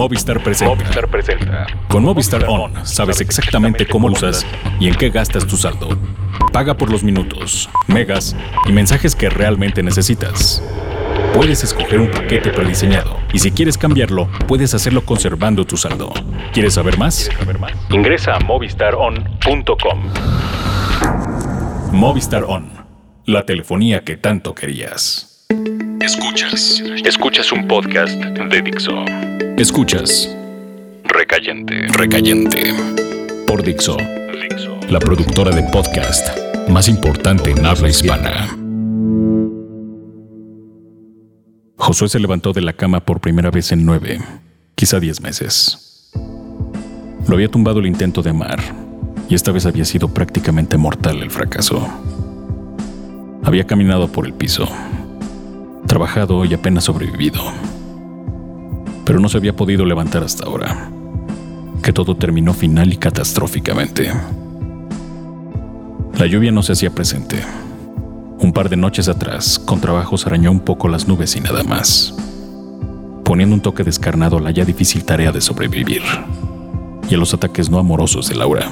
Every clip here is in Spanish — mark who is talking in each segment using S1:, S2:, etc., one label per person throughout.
S1: Movistar presenta.
S2: Movistar presenta.
S1: Con Movistar On sabes exactamente cómo lo usas y en qué gastas tu saldo. Paga por los minutos, megas y mensajes que realmente necesitas. Puedes escoger un paquete prediseñado y si quieres cambiarlo, puedes hacerlo conservando tu saldo. ¿Quieres saber más?
S2: Ingresa a movistaron.com.
S1: Movistar On, la telefonía que tanto querías.
S2: Escuchas. Escuchas un podcast de Dixo.
S1: Escuchas
S2: Recayente.
S1: Recayente por Dixo,
S2: Dixo.
S1: la productora de podcast más importante en habla hispana. Josué se levantó de la cama por primera vez en nueve, quizá diez meses. Lo había tumbado el intento de amar, y esta vez había sido prácticamente mortal el fracaso. Había caminado por el piso, trabajado y apenas sobrevivido. Pero no se había podido levantar hasta ahora, que todo terminó final y catastróficamente. La lluvia no se hacía presente. Un par de noches atrás, con trabajos arañó un poco las nubes y nada más, poniendo un toque descarnado a la ya difícil tarea de sobrevivir y a los ataques no amorosos de Laura,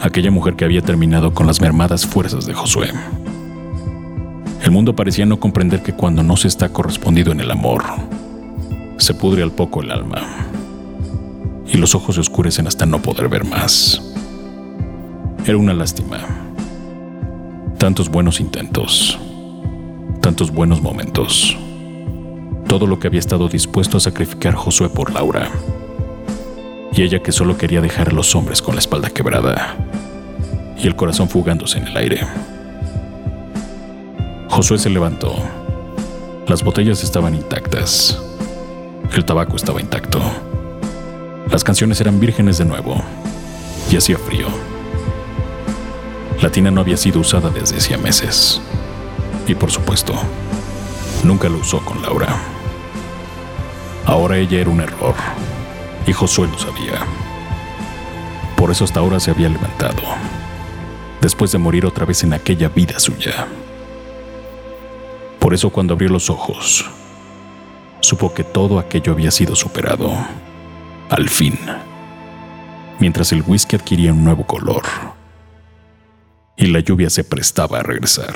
S1: aquella mujer que había terminado con las mermadas fuerzas de Josué. El mundo parecía no comprender que cuando no se está correspondido en el amor, se pudre al poco el alma y los ojos se oscurecen hasta no poder ver más. Era una lástima. Tantos buenos intentos, tantos buenos momentos, todo lo que había estado dispuesto a sacrificar Josué por Laura, y ella que solo quería dejar a los hombres con la espalda quebrada y el corazón fugándose en el aire. Josué se levantó. Las botellas estaban intactas. El tabaco estaba intacto. Las canciones eran vírgenes de nuevo. Y hacía frío. La tina no había sido usada desde hacía meses. Y por supuesto, nunca lo usó con Laura. Ahora ella era un error. Y Josué lo sabía. Por eso hasta ahora se había levantado. Después de morir otra vez en aquella vida suya. Por eso cuando abrió los ojos, supo que todo aquello había sido superado. Al fin. Mientras el whisky adquiría un nuevo color. Y la lluvia se prestaba a regresar.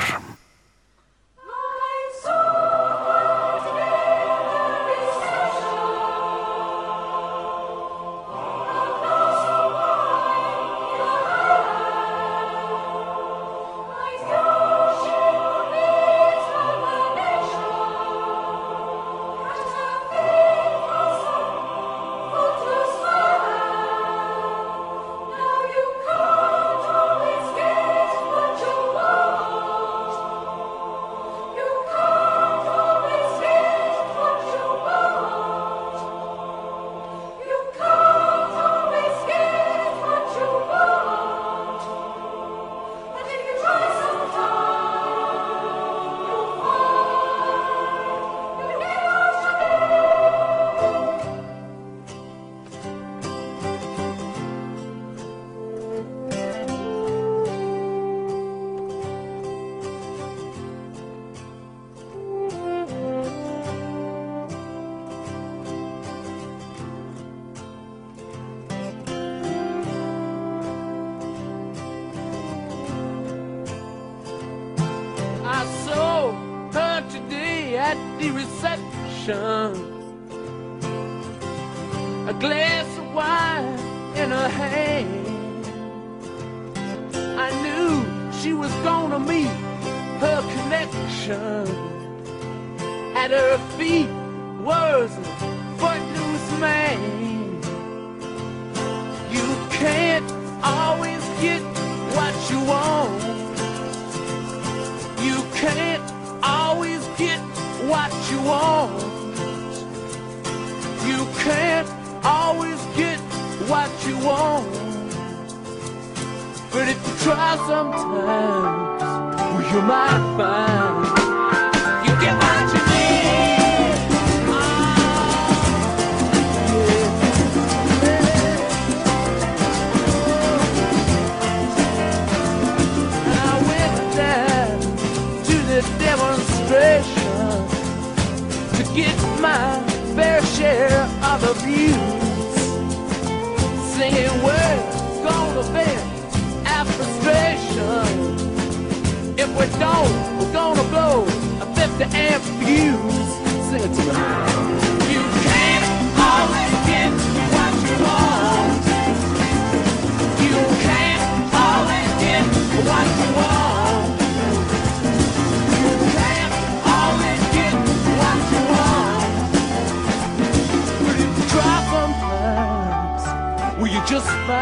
S3: At the reception. A glass of wine in her hand. I knew she was gonna meet her connection. At her feet was a footloose man. Want. You can't always get what you want. But if you try sometimes, well, you might find you get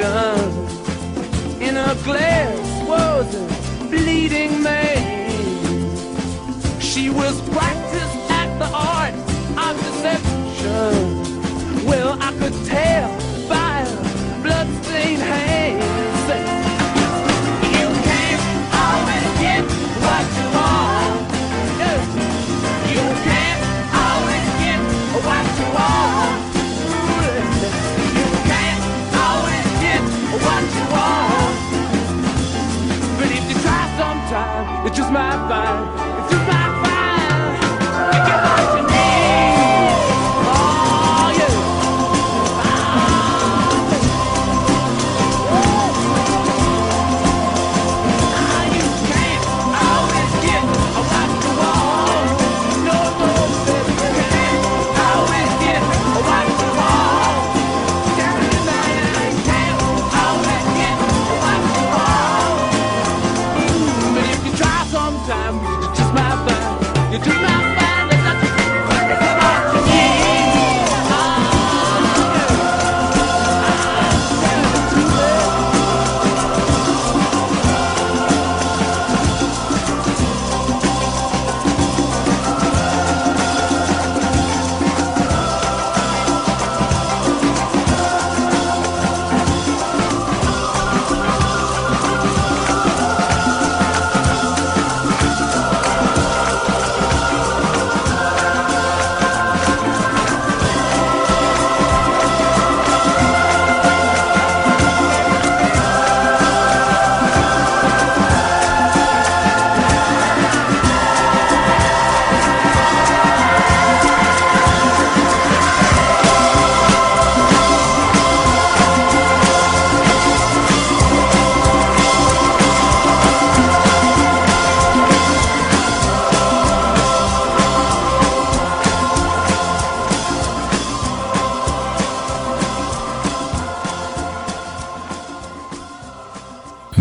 S3: in a glass was a bleeding maid. She was practiced at the art of deception. Well, I could tell.